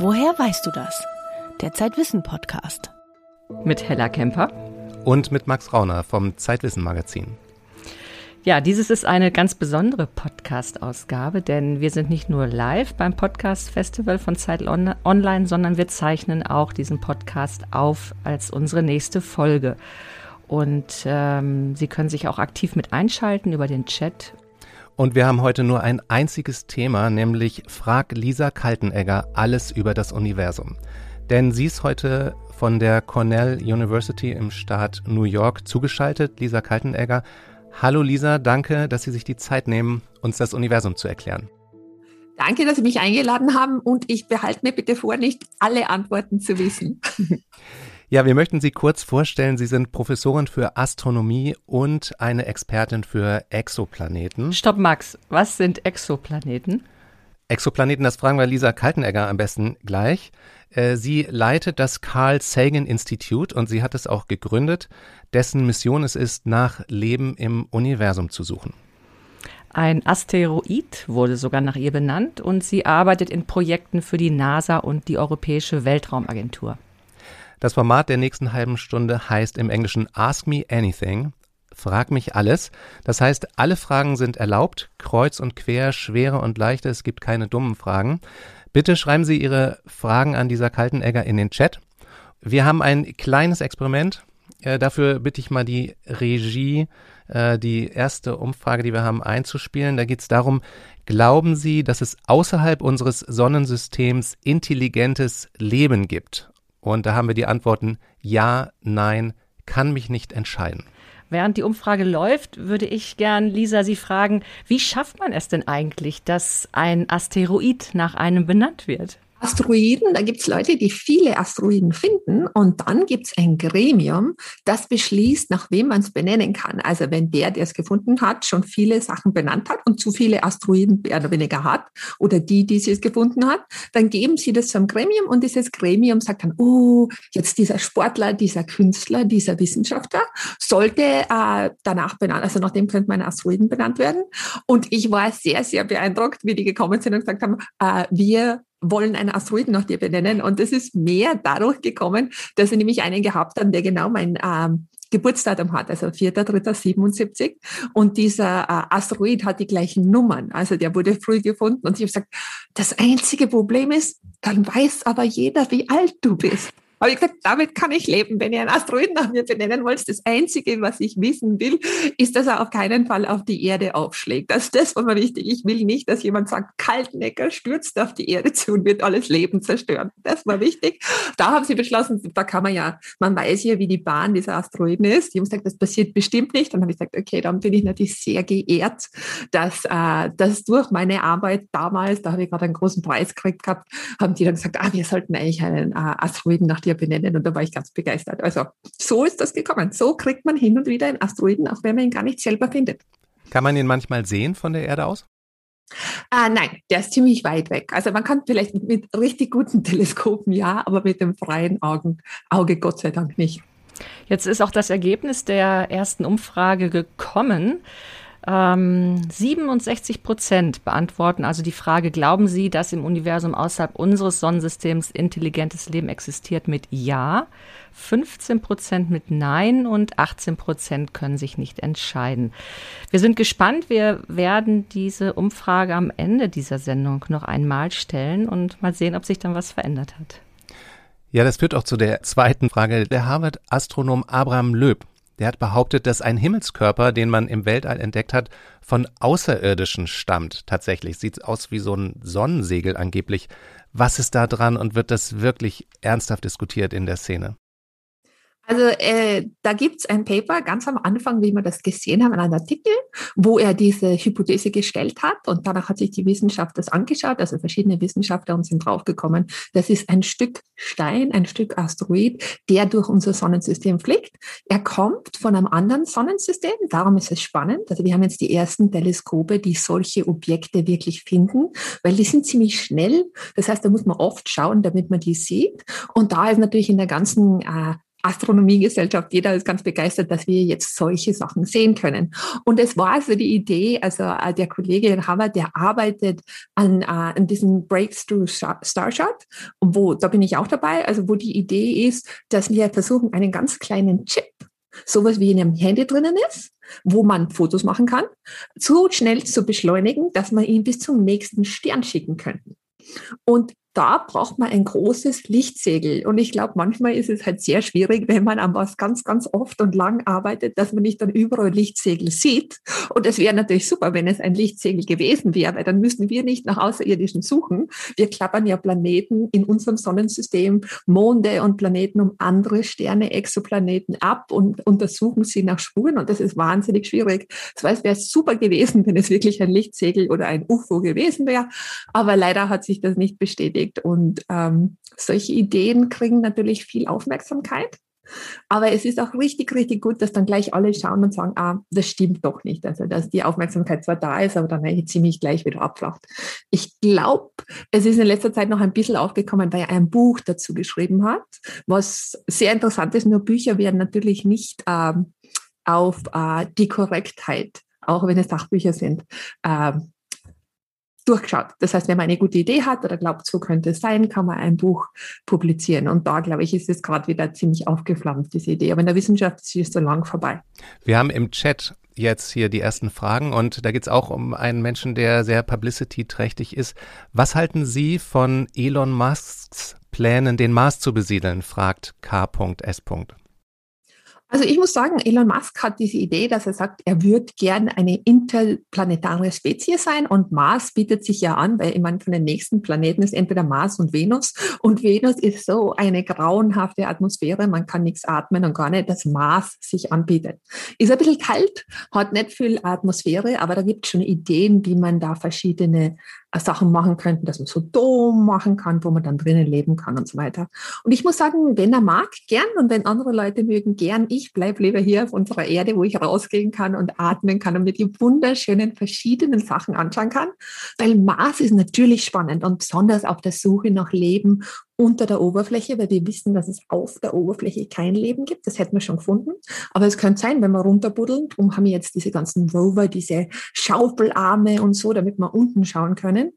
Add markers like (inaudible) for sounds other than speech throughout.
Woher weißt du das? Der Zeitwissen Podcast. Mit Hella Kemper. Und mit Max Rauner vom Zeitwissen Magazin. Ja, dieses ist eine ganz besondere Podcast-Ausgabe, denn wir sind nicht nur live beim Podcast-Festival von Zeit Online, sondern wir zeichnen auch diesen Podcast auf als unsere nächste Folge. Und ähm, Sie können sich auch aktiv mit einschalten über den Chat und wir haben heute nur ein einziges Thema, nämlich Frag Lisa Kaltenegger alles über das Universum. Denn sie ist heute von der Cornell University im Staat New York zugeschaltet. Lisa Kaltenegger. Hallo Lisa, danke, dass Sie sich die Zeit nehmen, uns das Universum zu erklären. Danke, dass Sie mich eingeladen haben und ich behalte mir bitte vor, nicht alle Antworten zu wissen. (laughs) Ja, wir möchten Sie kurz vorstellen. Sie sind Professorin für Astronomie und eine Expertin für Exoplaneten. Stopp, Max. Was sind Exoplaneten? Exoplaneten, das fragen wir Lisa Kaltenegger am besten gleich. Äh, sie leitet das Carl Sagan Institute und sie hat es auch gegründet, dessen Mission es ist, nach Leben im Universum zu suchen. Ein Asteroid wurde sogar nach ihr benannt und sie arbeitet in Projekten für die NASA und die Europäische Weltraumagentur. Das Format der nächsten halben Stunde heißt im Englischen Ask Me Anything. Frag mich alles. Das heißt, alle Fragen sind erlaubt, kreuz und quer, schwere und leichte. Es gibt keine dummen Fragen. Bitte schreiben Sie Ihre Fragen an dieser kalten Egger in den Chat. Wir haben ein kleines Experiment. Äh, dafür bitte ich mal die Regie, äh, die erste Umfrage, die wir haben, einzuspielen. Da geht es darum, glauben Sie, dass es außerhalb unseres Sonnensystems intelligentes Leben gibt? Und da haben wir die Antworten Ja, Nein, kann mich nicht entscheiden. Während die Umfrage läuft, würde ich gern Lisa Sie fragen, wie schafft man es denn eigentlich, dass ein Asteroid nach einem benannt wird? Asteroiden, da gibt es Leute, die viele Asteroiden finden und dann gibt es ein Gremium, das beschließt, nach wem man es benennen kann. Also wenn der, der es gefunden hat, schon viele Sachen benannt hat und zu viele Asteroiden mehr oder weniger hat oder die, die es gefunden hat, dann geben sie das zum Gremium und dieses Gremium sagt dann, oh, jetzt dieser Sportler, dieser Künstler, dieser Wissenschaftler sollte äh, danach benannt, also nach dem könnte man Asteroiden benannt werden. Und ich war sehr, sehr beeindruckt, wie die gekommen sind und gesagt haben, äh, wir wollen einen Asteroiden nach dir benennen. Und das ist mehr dadurch gekommen, dass ich nämlich einen gehabt habe, der genau mein ähm, Geburtsdatum hat, also 4.3.77. Und dieser äh, Asteroid hat die gleichen Nummern. Also der wurde früh gefunden. Und ich habe gesagt, das einzige Problem ist, dann weiß aber jeder, wie alt du bist. Aber ich gesagt, damit kann ich leben. Wenn ihr einen Asteroiden nach mir benennen wollt, das Einzige, was ich wissen will, ist, dass er auf keinen Fall auf die Erde aufschlägt. Das, das war mir wichtig. Ich will nicht, dass jemand sagt, Kaltnecker stürzt auf die Erde zu und wird alles Leben zerstören. Das war wichtig. Da haben sie beschlossen, da kann man ja, man weiß ja, wie die Bahn dieser Asteroiden ist. Die haben gesagt, das passiert bestimmt nicht. Dann habe ich gesagt, okay, dann bin ich natürlich sehr geehrt, dass, äh, dass durch meine Arbeit damals, da habe ich gerade einen großen Preis gekriegt gehabt, haben die dann gesagt, ah, wir sollten eigentlich einen äh, Asteroiden nach dir benennen und da war ich ganz begeistert. Also so ist das gekommen. So kriegt man hin und wieder einen Asteroiden, auch wenn man ihn gar nicht selber findet. Kann man ihn manchmal sehen von der Erde aus? Ah, nein, der ist ziemlich weit weg. Also man kann vielleicht mit richtig guten Teleskopen ja, aber mit dem freien Augen, Auge Gott sei Dank nicht. Jetzt ist auch das Ergebnis der ersten Umfrage gekommen. Ähm, 67 Prozent beantworten also die Frage, glauben Sie, dass im Universum außerhalb unseres Sonnensystems intelligentes Leben existiert mit Ja, 15 Prozent mit Nein und 18 Prozent können sich nicht entscheiden. Wir sind gespannt. Wir werden diese Umfrage am Ende dieser Sendung noch einmal stellen und mal sehen, ob sich dann was verändert hat. Ja, das führt auch zu der zweiten Frage. Der Harvard-Astronom Abraham Löb der hat behauptet, dass ein Himmelskörper, den man im Weltall entdeckt hat, von Außerirdischen stammt. Tatsächlich sieht aus wie so ein Sonnensegel angeblich. Was ist da dran und wird das wirklich ernsthaft diskutiert in der Szene? Also äh, da gibt's ein Paper ganz am Anfang, wie wir das gesehen haben, einen Artikel, wo er diese Hypothese gestellt hat und danach hat sich die Wissenschaft das angeschaut, also verschiedene Wissenschaftler und sind draufgekommen, das ist ein Stück Stein, ein Stück Asteroid, der durch unser Sonnensystem fliegt. Er kommt von einem anderen Sonnensystem, darum ist es spannend. Also wir haben jetzt die ersten Teleskope, die solche Objekte wirklich finden, weil die sind ziemlich schnell. Das heißt, da muss man oft schauen, damit man die sieht. Und da ist natürlich in der ganzen äh, Astronomiegesellschaft, jeder ist ganz begeistert, dass wir jetzt solche Sachen sehen können. Und es war also die Idee, also äh, der Kollege in Harvard, der arbeitet an, äh, an diesem Breakthrough Starshot, wo, da bin ich auch dabei, also wo die Idee ist, dass wir versuchen, einen ganz kleinen Chip, sowas wie in einem Handy drinnen ist, wo man Fotos machen kann, so schnell zu beschleunigen, dass man ihn bis zum nächsten Stern schicken könnte. Und da braucht man ein großes Lichtsegel. Und ich glaube, manchmal ist es halt sehr schwierig, wenn man an was ganz, ganz oft und lang arbeitet, dass man nicht dann überall Lichtsegel sieht. Und es wäre natürlich super, wenn es ein Lichtsegel gewesen wäre, weil dann müssten wir nicht nach Außerirdischen suchen. Wir klappern ja Planeten in unserem Sonnensystem, Monde und Planeten um andere Sterne, Exoplaneten ab und untersuchen sie nach Spuren. Und das ist wahnsinnig schwierig. Das heißt, es wäre super gewesen, wenn es wirklich ein Lichtsegel oder ein UFO gewesen wäre. Aber leider hat sich das nicht bestätigt beschäftigt. Und ähm, solche Ideen kriegen natürlich viel Aufmerksamkeit. Aber es ist auch richtig, richtig gut, dass dann gleich alle schauen und sagen, ah, das stimmt doch nicht. Also, dass die Aufmerksamkeit zwar da ist, aber dann ziemlich gleich wieder abflacht. Ich glaube, es ist in letzter Zeit noch ein bisschen aufgekommen, weil er ein Buch dazu geschrieben hat, was sehr interessant ist. Nur Bücher werden natürlich nicht ähm, auf äh, die Korrektheit, auch wenn es Sachbücher sind, ähm, durchgeschaut. Das heißt, wenn man eine gute Idee hat oder glaubt, so könnte es sein, kann man ein Buch publizieren. Und da, glaube ich, ist es gerade wieder ziemlich aufgeflammt, diese Idee. Aber in der Wissenschaft ist es so lang vorbei. Wir haben im Chat jetzt hier die ersten Fragen und da geht es auch um einen Menschen, der sehr publicity-trächtig ist. Was halten Sie von Elon Musks Plänen, den Mars zu besiedeln, fragt K.S. Also ich muss sagen, Elon Musk hat diese Idee, dass er sagt, er würde gern eine interplanetare Spezies sein und Mars bietet sich ja an, weil ich meine, von den nächsten Planeten ist entweder Mars und Venus und Venus ist so eine grauenhafte Atmosphäre, man kann nichts atmen und gar nicht, dass Mars sich anbietet. Ist ein bisschen kalt, hat nicht viel Atmosphäre, aber da gibt es schon Ideen, wie man da verschiedene Sachen machen könnten, dass man so Dom machen kann, wo man dann drinnen leben kann und so weiter. Und ich muss sagen, wenn er mag, gern und wenn andere Leute mögen, gern. Ich bleibe lieber hier auf unserer Erde, wo ich rausgehen kann und atmen kann und mir die wunderschönen verschiedenen Sachen anschauen kann. Weil Mars ist natürlich spannend und besonders auf der Suche nach Leben unter der Oberfläche, weil wir wissen, dass es auf der Oberfläche kein Leben gibt. Das hätten wir schon gefunden. Aber es könnte sein, wenn wir runterbuddeln, darum haben wir jetzt diese ganzen Rover, diese Schaufelarme und so, damit wir unten schauen können.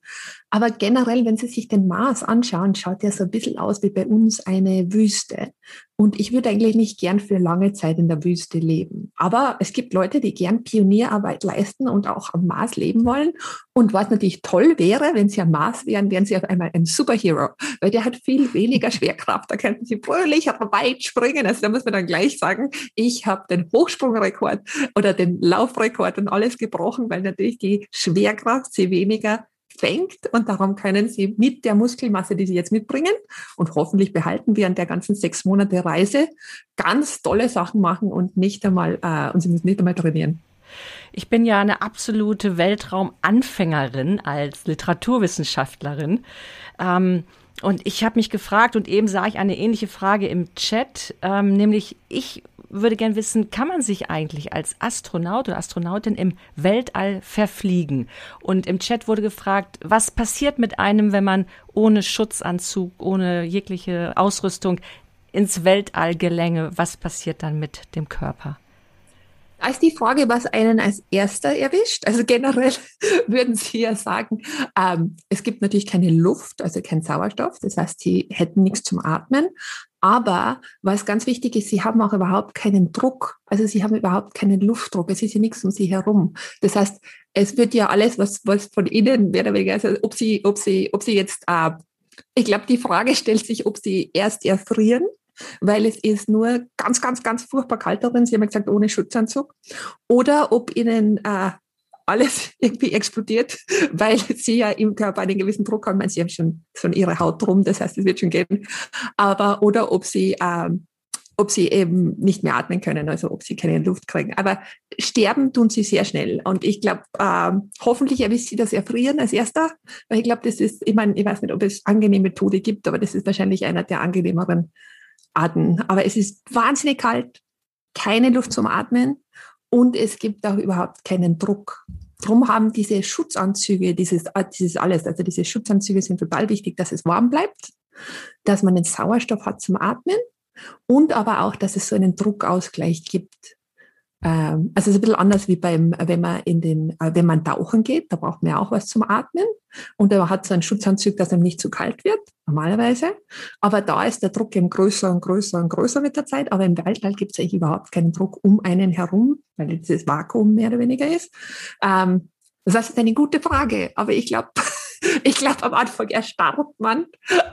Aber generell, wenn Sie sich den Mars anschauen, schaut der so ein bisschen aus wie bei uns eine Wüste. Und ich würde eigentlich nicht gern für lange Zeit in der Wüste leben. Aber es gibt Leute, die gern Pionierarbeit leisten und auch am Mars leben wollen. Und was natürlich toll wäre, wenn sie am Mars wären, wären sie auf einmal ein Superhero, weil der hat viel weniger (laughs) Schwerkraft. Da könnten sie fröhlich weit springen. Also da muss man dann gleich sagen, ich habe den Hochsprungrekord oder den Laufrekord und alles gebrochen, weil natürlich die Schwerkraft sie weniger fängt und darum können Sie mit der Muskelmasse, die Sie jetzt mitbringen und hoffentlich behalten während der ganzen sechs Monate Reise, ganz tolle Sachen machen und nicht einmal, äh, und Sie müssen nicht einmal trainieren. Ich bin ja eine absolute Weltraumanfängerin als Literaturwissenschaftlerin. Ähm, und ich habe mich gefragt und eben sah ich eine ähnliche Frage im Chat, ähm, nämlich ich würde gern wissen, kann man sich eigentlich als Astronaut oder Astronautin im Weltall verfliegen? Und im Chat wurde gefragt, was passiert mit einem, wenn man ohne Schutzanzug, ohne jegliche Ausrüstung ins Weltall gelänge? Was passiert dann mit dem Körper? Da ist die Frage, was einen als erster erwischt. Also generell (laughs) würden Sie ja sagen, ähm, es gibt natürlich keine Luft, also kein Sauerstoff. Das heißt, Sie hätten nichts zum Atmen. Aber was ganz wichtig ist, Sie haben auch überhaupt keinen Druck. Also Sie haben überhaupt keinen Luftdruck. Es ist ja nichts um Sie herum. Das heißt, es wird ja alles, was, was von innen mehr oder weniger, also ob Sie, ob Sie, ob Sie jetzt, äh, ich glaube, die Frage stellt sich, ob Sie erst erfrieren weil es ist nur ganz, ganz, ganz furchtbar kalt darin. Sie haben ja gesagt, ohne Schutzanzug. Oder ob ihnen äh, alles (laughs) irgendwie explodiert, (laughs) weil sie ja im Körper einen gewissen Druck haben. Sie haben schon, schon ihre Haut drum, das heißt, es wird schon gehen. Aber, oder ob sie, ähm, ob sie eben nicht mehr atmen können, also ob sie keine Luft kriegen. Aber sterben tun sie sehr schnell. Und ich glaube, äh, hoffentlich erwischt sie das Erfrieren als erster, weil ich glaube, das ist, ich meine, ich weiß nicht, ob es angenehme Tode gibt, aber das ist wahrscheinlich einer der angenehmeren Arten. Aber es ist wahnsinnig kalt, keine Luft zum Atmen und es gibt auch überhaupt keinen Druck. Drum haben diese Schutzanzüge, dieses, äh, dieses alles, also diese Schutzanzüge sind total wichtig, dass es warm bleibt, dass man den Sauerstoff hat zum Atmen und aber auch, dass es so einen Druckausgleich gibt. Ähm, also es ist ein bisschen anders wie beim, wenn man in den, äh, wenn man tauchen geht, da braucht man ja auch was zum Atmen. Und er hat so einen Schutzanzug, dass einem nicht zu kalt wird, normalerweise. Aber da ist der Druck eben größer und größer und größer mit der Zeit. Aber im Weltall gibt es eigentlich überhaupt keinen Druck um einen herum, weil dieses Vakuum mehr oder weniger ist. Ähm, das ist eine gute Frage, aber ich glaube, (laughs) (laughs) ich glaube, am Anfang erstarrt man.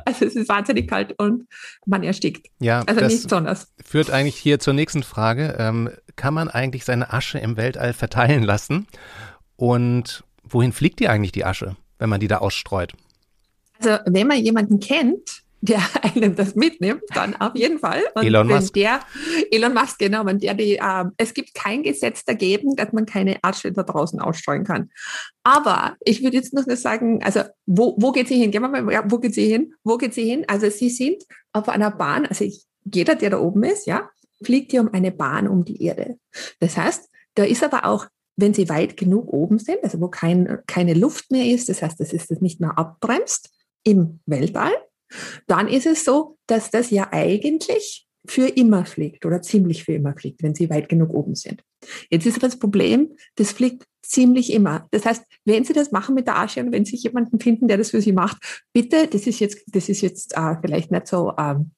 Also es ist wahnsinnig kalt und man erstickt. Ja, also das nicht besonders. Führt eigentlich hier zur nächsten Frage. Ähm, kann man eigentlich seine Asche im Weltall verteilen lassen? Und wohin fliegt die eigentlich, die Asche, wenn man die da ausstreut? Also wenn man jemanden kennt, der (laughs) einem das mitnimmt, dann auf jeden Fall. Und Elon Musk. Der, Elon Musk, genau, wenn der die, äh, es gibt kein Gesetz dagegen, dass man keine Asche da draußen ausstreuen kann. Aber ich würde jetzt noch sagen, also wo, wo geht sie hin? Gehen wir mal, ja, wo geht sie hin? Wo geht sie hin? Also sie sind auf einer Bahn, also ich, jeder, der da oben ist, ja, fliegt hier um eine Bahn um die Erde. Das heißt, da ist aber auch wenn sie weit genug oben sind, also wo kein, keine Luft mehr ist, das heißt, das ist das nicht mehr abbremst im Weltall, dann ist es so, dass das ja eigentlich für immer fliegt oder ziemlich für immer fliegt, wenn sie weit genug oben sind. Jetzt ist aber das Problem, das fliegt ziemlich immer. Das heißt, wenn Sie das machen mit der Asche und wenn Sie jemanden finden, der das für Sie macht, bitte, das ist jetzt, das ist jetzt äh, vielleicht nicht so ähm,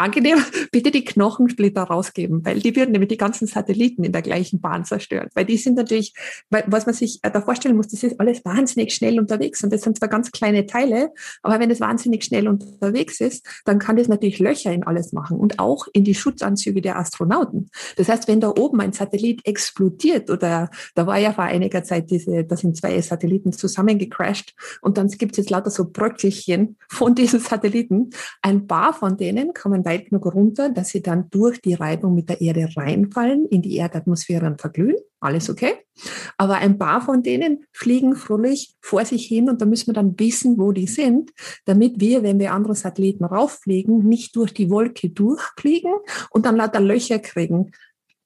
angenehm, (laughs) bitte die Knochensplitter rausgeben, weil die würden nämlich die ganzen Satelliten in der gleichen Bahn zerstören. Weil die sind natürlich, was man sich äh, da vorstellen muss, das ist alles wahnsinnig schnell unterwegs und das sind zwar ganz kleine Teile, aber wenn es wahnsinnig schnell unterwegs ist, dann kann das natürlich Löcher in alles machen und auch in die Schutzanzüge der Astronauten. Das heißt, wenn da oben ein Satellit explodiert oder da war ja vor einiger Zeit diese, da sind zwei Satelliten zusammengecrashed und dann gibt es jetzt lauter so Bröckelchen von diesen Satelliten. Ein paar von denen kommen weit genug runter, dass sie dann durch die Reibung mit der Erde reinfallen, in die Erdatmosphäre und verglühen. Alles okay. Aber ein paar von denen fliegen fröhlich vor sich hin und da müssen wir dann wissen, wo die sind, damit wir, wenn wir andere Satelliten rauffliegen, nicht durch die Wolke durchfliegen und dann lauter Löcher kriegen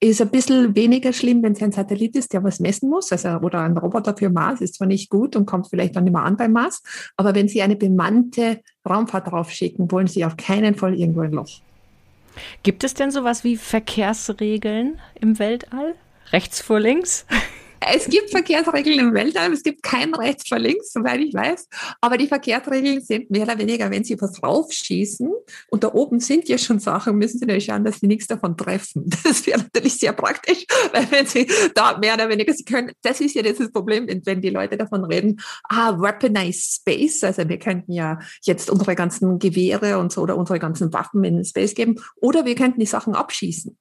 ist ein bisschen weniger schlimm, wenn es ein Satellit ist, der was messen muss, also oder ein Roboter für Mars ist zwar nicht gut und kommt vielleicht dann mehr an beim Mars, aber wenn Sie eine bemannte Raumfahrt draufschicken, wollen Sie auf keinen Fall irgendwo ein Loch. Gibt es denn sowas wie Verkehrsregeln im Weltall? Rechts vor links? Es gibt Verkehrsregeln im Weltall, es gibt kein rechts vor links, soweit ich weiß. Aber die Verkehrsregeln sind mehr oder weniger, wenn sie was raufschießen und da oben sind ja schon Sachen, müssen sie natürlich schauen, dass sie nichts davon treffen. (laughs) Das wäre natürlich sehr praktisch, weil wenn sie da mehr oder weniger, sie können, das ist ja das Problem, wenn die Leute davon reden, ah, weaponized space, also wir könnten ja jetzt unsere ganzen Gewehre und so oder unsere ganzen Waffen in den Space geben oder wir könnten die Sachen abschießen.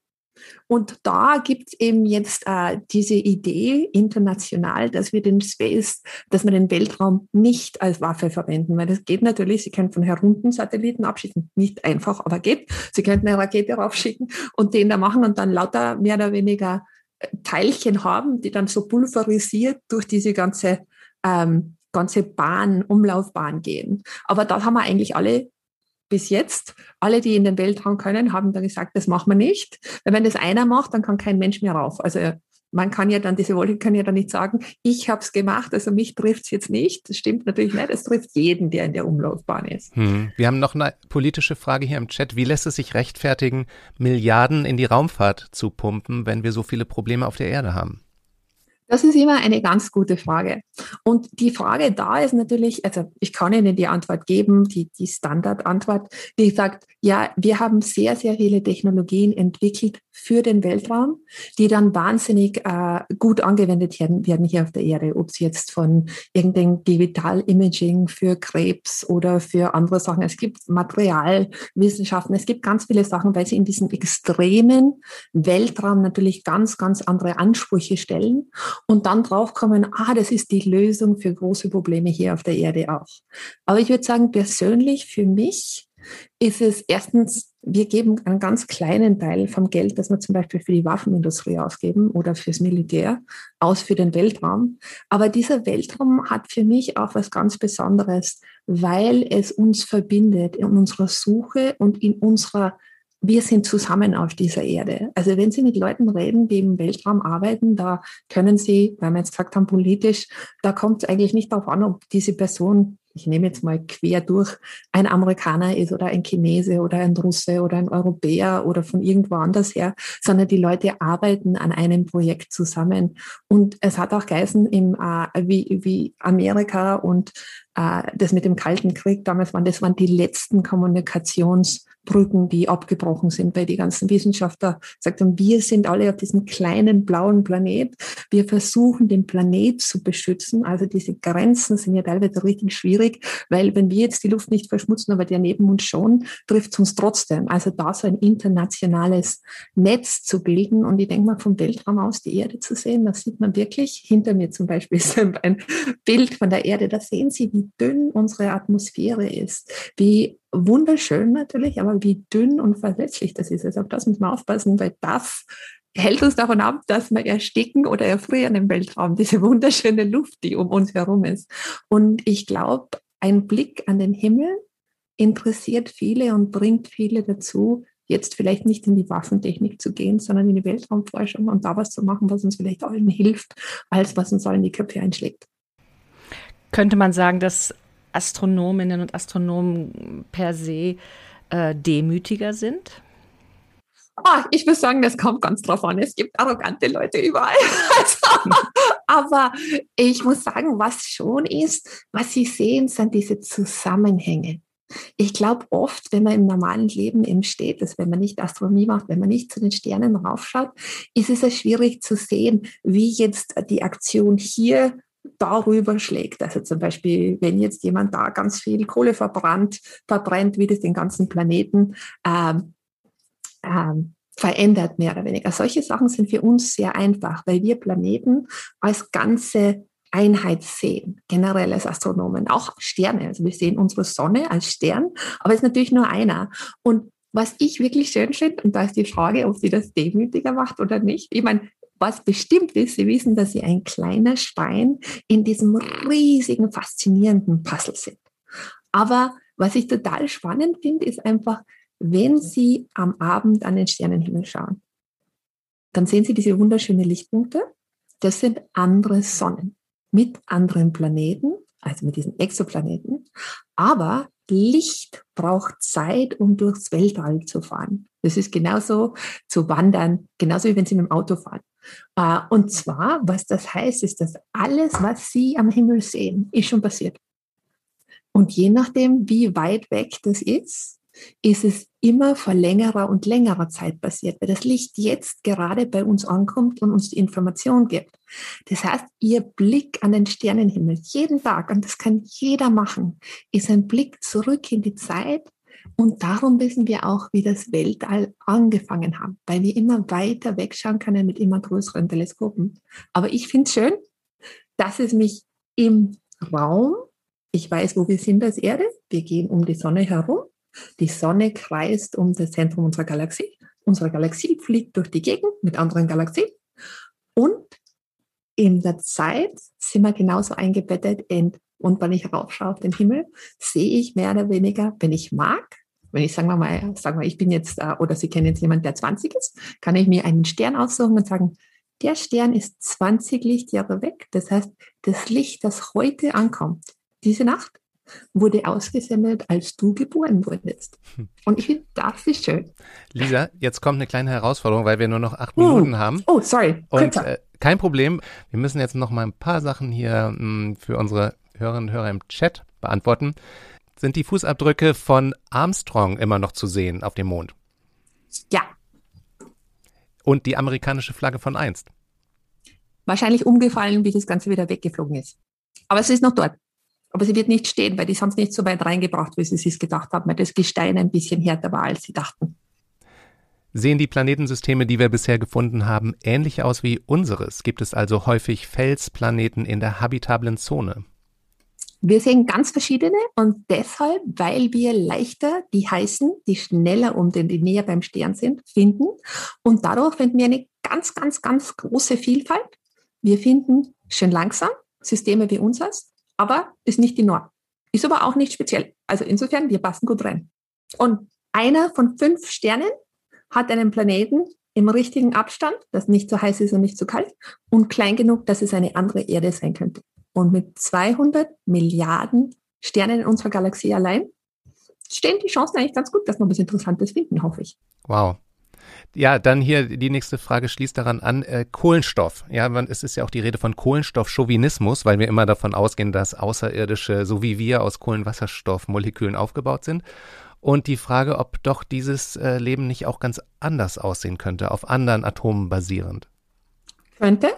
Und da gibt es eben jetzt äh, diese Idee international, dass wir den Space, dass wir den Weltraum nicht als Waffe verwenden, weil das geht natürlich. Sie können von herunten Satelliten abschießen, nicht einfach, aber geht. Sie könnten eine Rakete raufschicken und den da machen und dann lauter mehr oder weniger äh, Teilchen haben, die dann so pulverisiert durch diese ganze ähm, ganze Bahn, Umlaufbahn gehen. Aber da haben wir eigentlich alle bis jetzt, alle, die in den Weltraum können, haben dann gesagt, das machen wir nicht. Weil wenn das einer macht, dann kann kein Mensch mehr rauf. Also man kann ja dann, diese Wolke kann ja dann nicht sagen, ich habe es gemacht, also mich trifft es jetzt nicht. Das stimmt natürlich nicht. Es trifft jeden, der in der Umlaufbahn ist. Hm. Wir haben noch eine politische Frage hier im Chat. Wie lässt es sich rechtfertigen, Milliarden in die Raumfahrt zu pumpen, wenn wir so viele Probleme auf der Erde haben? Das ist immer eine ganz gute Frage. Und die Frage da ist natürlich, also ich kann Ihnen die Antwort geben, die, die Standardantwort, die sagt, ja, wir haben sehr, sehr viele Technologien entwickelt für den Weltraum, die dann wahnsinnig äh, gut angewendet werden, werden hier auf der Erde, ob es jetzt von irgendeinem Digital-Imaging für Krebs oder für andere Sachen. Es gibt Materialwissenschaften, es gibt ganz viele Sachen, weil sie in diesem extremen Weltraum natürlich ganz, ganz andere Ansprüche stellen und dann draufkommen, ah, das ist die Lösung für große Probleme hier auf der Erde auch. Aber ich würde sagen, persönlich für mich ist es erstens, wir geben einen ganz kleinen Teil vom Geld, das wir zum Beispiel für die Waffenindustrie ausgeben oder fürs Militär, aus für den Weltraum. Aber dieser Weltraum hat für mich auch was ganz Besonderes, weil es uns verbindet in unserer Suche und in unserer wir sind zusammen auf dieser Erde. Also wenn Sie mit Leuten reden, die im Weltraum arbeiten, da können Sie, weil wir jetzt gesagt haben, politisch, da kommt es eigentlich nicht darauf an, ob diese Person ich nehme jetzt mal quer durch, ein Amerikaner ist oder ein Chinese oder ein Russe oder ein Europäer oder von irgendwo anders her, sondern die Leute arbeiten an einem Projekt zusammen. Und es hat auch geheißen, im, äh, wie, wie Amerika und äh, das mit dem Kalten Krieg damals waren, das waren die letzten Kommunikationsbrücken, die abgebrochen sind bei den ganzen Wissenschaftler. Sagt haben, wir sind alle auf diesem kleinen blauen Planet. Wir versuchen, den Planet zu beschützen. Also diese Grenzen sind ja teilweise richtig schwierig, weil wenn wir jetzt die Luft nicht verschmutzen, aber der neben uns schon, trifft es uns trotzdem. Also da so ein internationales Netz zu bilden. Und ich denke mal, vom Weltraum aus die Erde zu sehen, da sieht man wirklich, hinter mir zum Beispiel (laughs) ist ein Bild von der Erde, da sehen Sie, wie dünn unsere Atmosphäre ist, wie wunderschön natürlich, aber wie dünn und verletzlich das ist. Also auf das muss man aufpassen, weil das hält uns davon ab, dass wir ersticken oder erfrieren im Weltraum, diese wunderschöne Luft, die um uns herum ist. Und ich glaube, ein Blick an den Himmel interessiert viele und bringt viele dazu, jetzt vielleicht nicht in die Waffentechnik zu gehen, sondern in die Weltraumforschung und da was zu machen, was uns vielleicht allen hilft, als was uns allen die Köpfe einschlägt. Könnte man sagen, dass Astronominnen und Astronomen per se äh, demütiger sind? Oh, ich würde sagen, das kommt ganz drauf an. Es gibt arrogante Leute überall. (laughs) Also, aber ich muss sagen, was schon ist, was Sie sehen, sind diese Zusammenhänge. Ich glaube oft, wenn man im normalen Leben eben steht, dass wenn man nicht Astronomie macht, wenn man nicht zu den Sternen raufschaut, ist es ja schwierig zu sehen, wie jetzt die Aktion hier darüber schlägt. Also zum Beispiel, wenn jetzt jemand da ganz viel Kohle verbrannt, verbrennt, wie das den ganzen Planeten ähm, ähm, verändert, mehr oder weniger. Solche Sachen sind für uns sehr einfach, weil wir Planeten als ganze Einheit sehen, generell als Astronomen, auch Sterne. Also wir sehen unsere Sonne als Stern, aber es ist natürlich nur einer. Und was ich wirklich schön finde, und da ist die Frage, ob sie das demütiger macht oder nicht. Ich meine, was bestimmt ist, Sie wissen, dass Sie ein kleiner Stein in diesem riesigen, faszinierenden Puzzle sind. Aber was ich total spannend finde, ist einfach, wenn Sie am Abend an den Sternenhimmel schauen, dann sehen Sie diese wunderschönen Lichtpunkte. Das sind andere Sonnen mit anderen Planeten, also mit diesen Exoplaneten. Aber Licht braucht Zeit, um durchs Weltall zu fahren. Das ist genauso zu wandern, genauso wie wenn Sie mit dem Auto fahren. Äh, und zwar, was das heißt, ist, dass alles, was Sie am Himmel sehen, ist schon passiert. Und je nachdem, wie weit weg das ist, ist es immer vor längerer und längerer Zeit passiert, weil das Licht jetzt gerade bei uns ankommt und uns die Information gibt. Das heißt, Ihr Blick an den Sternenhimmel jeden Tag, und das kann jeder machen, ist ein Blick zurück in die Zeit, und darum wissen wir auch, wie das Weltall angefangen hat, weil wir immer weiter wegschauen können mit immer größeren Teleskopen. Aber ich finde es schön, dass es mich im Raum, ich weiß, wo wir sind als Erde, wir gehen um die Sonne herum, die Sonne kreist um das Zentrum unserer Galaxie, unsere Galaxie fliegt durch die Gegend mit anderen Galaxien. Und in der Zeit sind wir genauso eingebettet in und wenn ich raufschaue auf den Himmel, sehe ich mehr oder weniger, wenn ich mag, wenn ich sagen wir mal, sagen wir, ich bin jetzt, äh, oder Sie kennen jetzt jemanden, der 20 ist, kann ich mir einen Stern aussuchen und sagen, der Stern ist 20 Lichtjahre weg. Das heißt, das Licht, das heute ankommt, diese Nacht, wurde ausgesendet, als du geboren wurdest. Hm. Und ich finde, das ist schön. Lisa, jetzt kommt eine kleine Herausforderung, weil wir nur noch acht Minuten haben. Oh, sorry. Und äh, kein Problem. Wir müssen jetzt noch mal ein paar Sachen hier mh, hm, für unsere Hörerinnen und Hörer im Chat beantworten. Sind die Fußabdrücke von Armstrong immer noch zu sehen auf dem Mond? Ja. Und die amerikanische Flagge von einst? Wahrscheinlich umgefallen, wie das Ganze wieder weggeflogen ist. Aber sie ist noch dort. Aber sie wird nicht stehen, weil die haben es nicht so weit reingebracht, wie sie es gedacht haben, weil das Gestein ein bisschen härter war, als sie dachten. Sehen die Planetensysteme, die wir bisher gefunden haben, ähnlich aus wie unseres? Gibt es also häufig Felsplaneten in der habitablen Zone? Wir sehen ganz verschiedene und deshalb, weil wir leichter die heißen, die schneller um den, die näher beim Stern sind, finden. Und dadurch finden wir eine ganz, ganz, ganz große Vielfalt. Wir finden schön langsam Systeme wie unseres, aber ist nicht die Norm. Ist aber auch nicht speziell. Also insofern, wir passen gut rein. Und einer von fünf Sternen hat einen Planeten im richtigen Abstand, das nicht so heiß ist und nicht so kalt, und klein genug, dass es eine andere Erde sein könnte. Und mit 200 Milliarden Sternen in unserer Galaxie allein stehen die Chancen eigentlich ganz gut, dass wir was Interessantes finden, hoffe ich. Wow. Ja, dann hier die nächste Frage schließt daran an. Äh, Kohlenstoff. Ja, man, es ist ja auch die Rede von Kohlenstoffchauvinismus, weil wir immer davon ausgehen, dass Außerirdische, so wie wir, aus Kohlenwasserstoffmolekülen aufgebaut sind. Und die Frage, ob doch dieses äh, Leben nicht auch ganz anders aussehen könnte, auf anderen Atomen basierend. Könnte.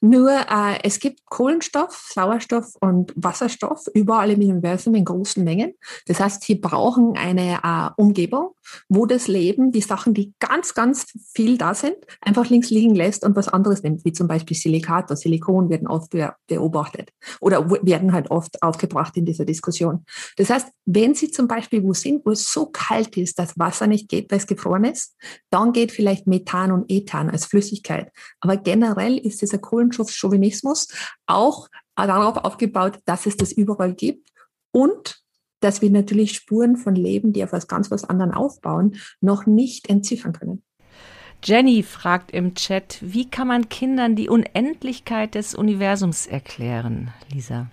Nur äh, es gibt Kohlenstoff, Sauerstoff und Wasserstoff überall im Universum in großen Mengen. Das heißt, sie brauchen eine äh, Umgebung, wo das Leben die Sachen, die ganz, ganz viel da sind, einfach links liegen lässt und was anderes nimmt, wie zum Beispiel Silikat oder Silikon werden oft beobachtet oder werden halt oft aufgebracht in dieser Diskussion. Das heißt, wenn Sie zum Beispiel wo sind, wo es so kalt ist, dass Wasser nicht geht, weil es gefroren ist, dann geht vielleicht Methan und Ethan als Flüssigkeit. Aber generell ist dieser Kohlenstoffchauvinismus auch darauf aufgebaut, dass es das überall gibt und dass wir natürlich Spuren von Leben, die auf was ganz was anderem aufbauen, noch nicht entziffern können. Jenny fragt im Chat, wie kann man Kindern die Unendlichkeit des Universums erklären, Lisa?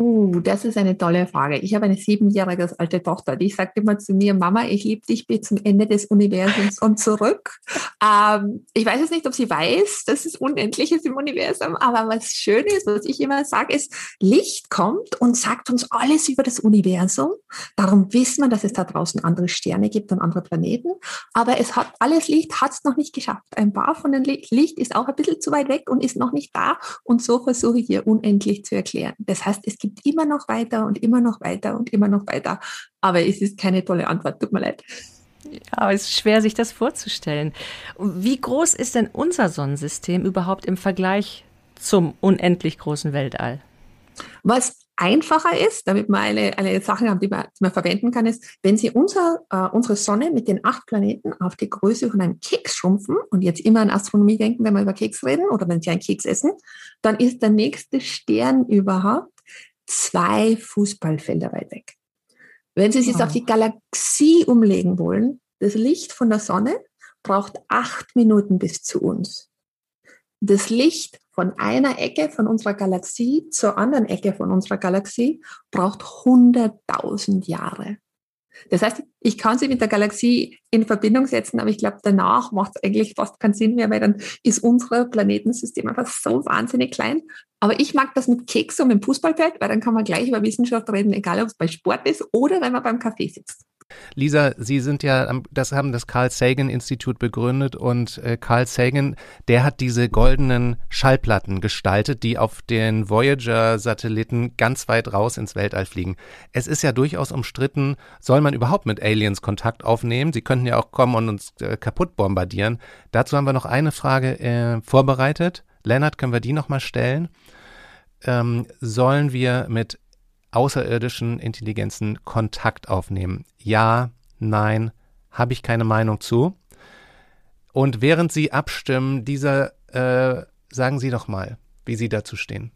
Uh, das ist eine tolle Frage. Ich habe eine siebenjährige alte Tochter, die sagt immer zu mir, Mama, ich liebe dich bis zum Ende des Universums und zurück. Ähm, ich weiß jetzt nicht, ob sie weiß, dass es unendlich ist im Universum, aber was schön ist, was ich immer sage, ist, Licht kommt und sagt uns alles über das Universum. Darum wissen wir, dass es da draußen andere Sterne gibt und andere Planeten. Aber es hat alles Licht, hat es noch nicht geschafft. Ein paar von den Licht ist auch ein bisschen zu weit weg und ist noch nicht da. Und so versuche ich hier unendlich zu erklären. Das heißt, es gibt gibt immer noch weiter und immer noch weiter und immer noch weiter. Aber es ist keine tolle Antwort, tut mir leid. Ja, es ist schwer, sich das vorzustellen. Wie groß ist denn unser Sonnensystem überhaupt im Vergleich zum unendlich großen Weltall? Was einfacher ist, damit man eine, eine Sache haben, die man, die man verwenden kann, ist, wenn Sie unser, äh, unsere Sonne mit den acht Planeten auf die Größe von einem Keks schrumpfen und jetzt immer an Astronomie denken, wenn wir über Keks reden oder wenn Sie einen Keks essen, dann ist der nächste Stern überhaupt zwei Fußballfelder weit weg. Wenn Sie es jetzt auf die Galaxie umlegen wollen, das Licht von der Sonne braucht acht Minuten bis zu uns. Das Licht von einer Ecke von unserer Galaxie zur anderen Ecke von unserer Galaxie braucht 100.000 Jahre. Das heißt, ich kann sie mit der Galaxie in Verbindung setzen, aber ich glaube, danach macht es eigentlich fast keinen Sinn mehr, weil dann ist unser Planetensystem einfach so wahnsinnig klein. Aber ich mag das mit Keks und mit dem Fußballfeld, weil dann kann man gleich über Wissenschaft reden, egal ob es bei Sport ist oder wenn man beim Kaffee sitzt. Lisa, Sie sind ja, das haben das Carl Sagan Institut begründet und äh, Carl Sagan, der hat diese goldenen Schallplatten gestaltet, die auf den Voyager-Satelliten ganz weit raus ins Weltall fliegen. Es ist ja durchaus umstritten, soll man überhaupt mit Aliens Kontakt aufnehmen? Sie könnten ja auch kommen und uns äh, kaputt bombardieren. Dazu haben wir noch eine Frage äh, vorbereitet. Lennart, können wir die nochmal stellen? Ähm, sollen wir mit außerirdischen Intelligenzen Kontakt aufnehmen? Ja, nein, habe ich keine Meinung zu. Und während Sie abstimmen, dieser, äh, sagen Sie doch mal, wie Sie dazu stehen.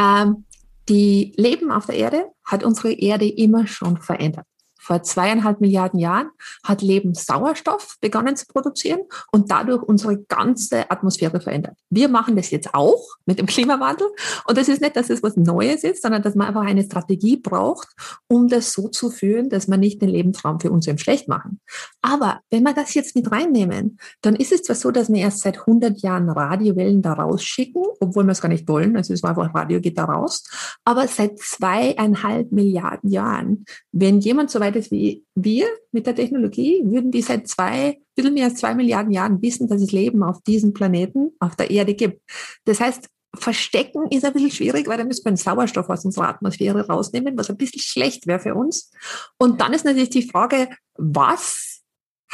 Ähm, die Leben auf der Erde hat unsere Erde immer schon verändert vor zweieinhalb Milliarden Jahren hat Leben Sauerstoff begonnen zu produzieren und dadurch unsere ganze Atmosphäre verändert. Wir machen das jetzt auch mit dem Klimawandel. Und das ist nicht, dass es was Neues ist, sondern dass man einfach eine Strategie braucht, um das so zu führen, dass man nicht den Lebensraum für uns eben schlecht machen. Aber wenn wir das jetzt mit reinnehmen, dann ist es zwar so, dass wir erst seit 100 Jahren Radiowellen da rausschicken, obwohl wir es gar nicht wollen. Also es war einfach Radio geht da raus. Aber seit zweieinhalb Milliarden Jahren, wenn jemand so weit ist wie wir mit der Technologie, würden die seit zwei, bisschen mehr als zwei Milliarden Jahren wissen, dass es Leben auf diesem Planeten, auf der Erde gibt. Das heißt, Verstecken ist ein bisschen schwierig, weil dann müssen wir den Sauerstoff aus unserer Atmosphäre rausnehmen, was ein bisschen schlecht wäre für uns. Und dann ist natürlich die Frage, was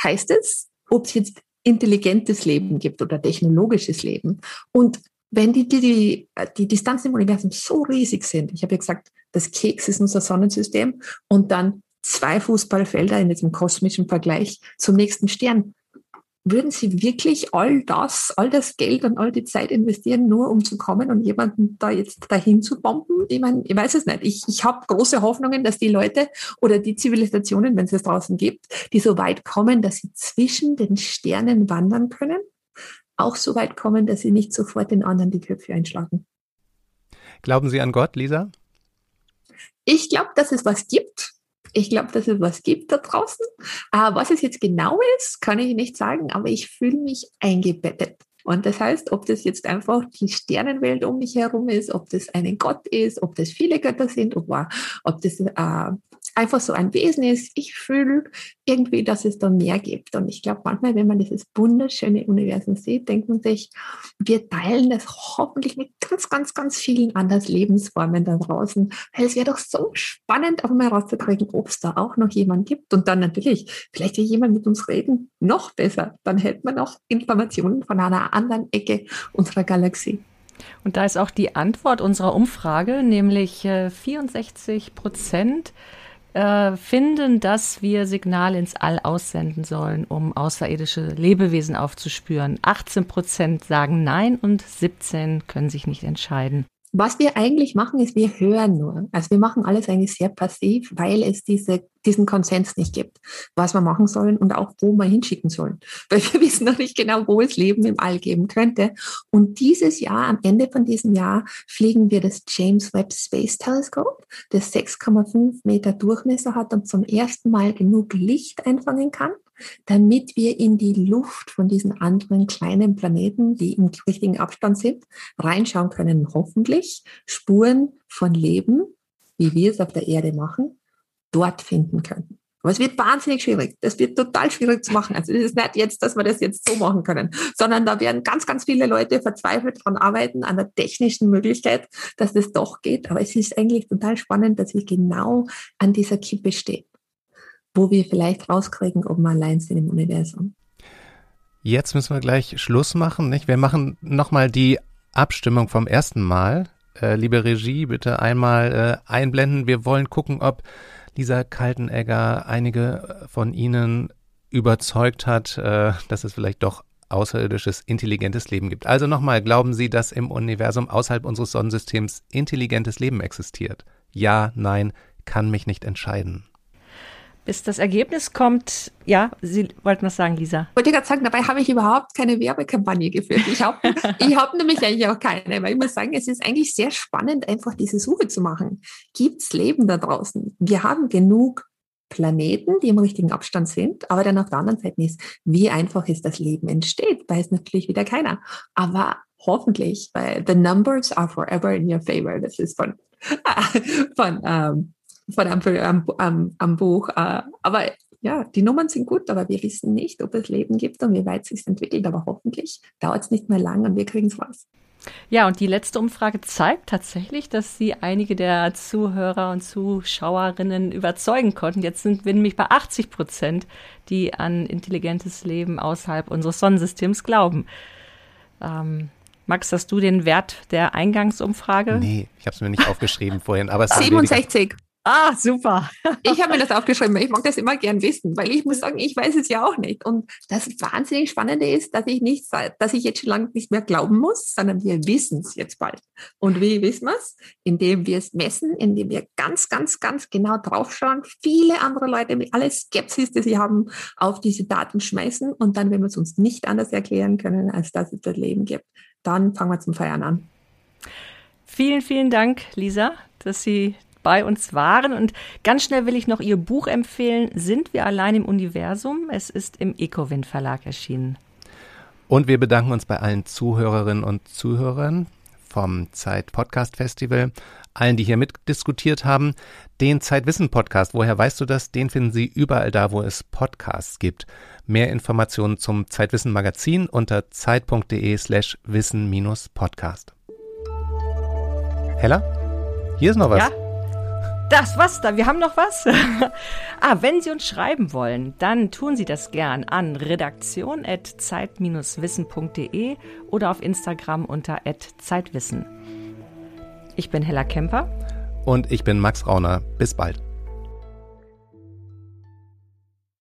heißt es, ob es jetzt intelligentes Leben gibt oder technologisches Leben? Und wenn die, die, die, die Distanzen im Universum so riesig sind, ich habe ja gesagt, das Keks ist unser Sonnensystem und dann zwei Fußballfelder in diesem kosmischen Vergleich zum nächsten Stern. Würden Sie wirklich all das, all das Geld und all die Zeit investieren, nur um zu kommen und jemanden da jetzt dahin zu bomben? Ich meine, ich weiß es nicht. Ich, ich habe große Hoffnungen, dass die Leute oder die Zivilisationen, wenn es es draußen gibt, die so weit kommen, dass sie zwischen den Sternen wandern können, auch so weit kommen, dass sie nicht sofort den anderen die Köpfe einschlagen. Glauben Sie an Gott, Lisa? Ich glaube, dass es was gibt. Ich glaube, dass es was gibt da draußen. Äh, was es jetzt genau ist, kann ich nicht sagen, aber ich fühle mich eingebettet. Und das heißt, ob das jetzt einfach die Sternenwelt um mich herum ist, ob das ein Gott ist, ob das viele Götter sind, ob, ob das äh, einfach so ein Wesen ist. Ich fühle irgendwie, dass es da mehr gibt. Und ich glaube, manchmal, wenn man dieses wunderschöne Universum sieht, denkt man sich, wir teilen das hoffentlich mit ganz, ganz, ganz vielen anderen Lebensformen da draußen. Weil es wäre doch so spannend, auch mal rauszukriegen, ob es da auch noch jemanden gibt. Und dann natürlich, vielleicht will jemand mit uns reden, noch besser. Dann hält man auch Informationen von einer anderen Ecke unserer Galaxie. Und da ist auch die Antwort unserer Umfrage, nämlich 64 äh, Prozent äh, finden, dass wir Signale ins All aussenden sollen, um außerirdische Lebewesen aufzuspüren. 18 Prozent sagen Nein und 17 können sich nicht entscheiden. Was wir eigentlich machen, ist, wir hören nur. Also wir machen alles eigentlich sehr passiv, weil es diese, diesen Konsens nicht gibt, was wir machen sollen und auch wo wir hinschicken sollen. (laughs) Weil wir wissen noch nicht genau, wo es Leben im All geben könnte. Und dieses Jahr, am Ende von diesem Jahr, fliegen wir das James Webb Space Telescope, das 6,5 Meter Durchmesser hat und zum ersten Mal genug Licht einfangen kann damit wir in die Luft von diesen anderen kleinen Planeten, die im richtigen Abstand sind, reinschauen können, hoffentlich Spuren von Leben, wie wir es auf der Erde machen, dort finden können. Aber es wird wahnsinnig schwierig. Das wird total schwierig zu machen. Also es ist nicht jetzt, dass wir das jetzt so machen können, sondern da werden ganz, ganz viele Leute verzweifelt dran arbeiten, an der technischen Möglichkeit, dass das doch geht. Aber es ist eigentlich total spannend, dass wir genau an dieser Kippe stehen wo wir vielleicht rauskriegen, ob wir allein sind im Universum. Jetzt müssen wir gleich Schluss machen. Nicht? Wir machen nochmal die Abstimmung vom ersten Mal. Äh, liebe Regie, bitte einmal äh, einblenden. Wir wollen gucken, ob Lisa Kaltenegger einige von Ihnen überzeugt hat, äh, dass es vielleicht doch außerirdisches, intelligentes Leben gibt. Also nochmal, glauben Sie, dass im Universum außerhalb unseres Sonnensystems intelligentes Leben existiert? Ja, nein, kann mich nicht entscheiden bis das Ergebnis kommt. Ja, Sie wollten was sagen, Lisa. Ich wollte gerade sagen, dabei habe ich überhaupt keine Werbekampagne geführt. Ich habe (laughs) ich hab nämlich eigentlich auch keine, weil ich muss sagen, es ist eigentlich sehr spannend, einfach diese Suche zu machen. Gibt es Leben da draußen? Wir haben genug Planeten, die im richtigen Abstand sind, aber dann auf der anderen Seite ist, wie einfach ist das Leben entsteht, weiß natürlich wieder keiner. Aber hoffentlich, weil the numbers are forever in your favor. Das ist von, (laughs) von ähm, von am, am, am Buch. Äh, aber ja, die Nummern sind gut, aber wir wissen nicht, ob es Leben gibt und wie weit es sich entwickelt. Aber hoffentlich dauert es nicht mehr lang und wir kriegen es raus. Ja, und die letzte Umfrage zeigt tatsächlich, dass Sie einige der Zuhörer und Zuschauerinnen überzeugen konnten. Jetzt sind wir nämlich bei 80 Prozent, die an intelligentes Leben außerhalb unseres Sonnensystems glauben. Ähm, Max, hast du den Wert der Eingangsumfrage? Nee, ich habe es mir nicht aufgeschrieben vorhin. Aber 67. Ah, super. ich habe mir das aufgeschrieben, ich mag das immer gern wissen, weil ich muss sagen, ich weiß es ja auch nicht. Und das wahnsinnig Spannende ist, dass ich nicht, dass ich jetzt schon lange nicht mehr glauben muss, sondern wir wissen es jetzt bald. Und wie wissen wir es? Indem wir es messen, indem wir ganz, ganz, ganz genau draufschauen, viele andere Leute mit aller Skepsis, die sie haben, auf diese Daten schmeißen und dann, wenn wir es uns nicht anders erklären können, als dass es das Leben gibt, dann fangen wir zum Feiern an. Vielen, vielen Dank, Lisa, dass Sie bei uns waren. Und ganz schnell will ich noch Ihr Buch empfehlen, Sind wir allein im Universum? Es ist im Ecowind Verlag erschienen. Und wir bedanken uns bei allen Zuhörerinnen und Zuhörern vom Zeit Podcast Festival, allen, die hier mitdiskutiert haben. Den Zeitwissen Podcast, woher weißt du das? Den finden Sie überall da, wo es Podcasts gibt. Mehr Informationen zum Zeitwissen Magazin unter zeit.de slash wissen-podcast. Hella? Hier ist noch was. Ja? Das was da? Wir haben noch was? (laughs) ah, wenn Sie uns schreiben wollen, dann tun Sie das gern an redaktion@zeit-wissen.de oder auf Instagram unter @zeitwissen. Ich bin Hella Kemper und ich bin Max Rauner. Bis bald.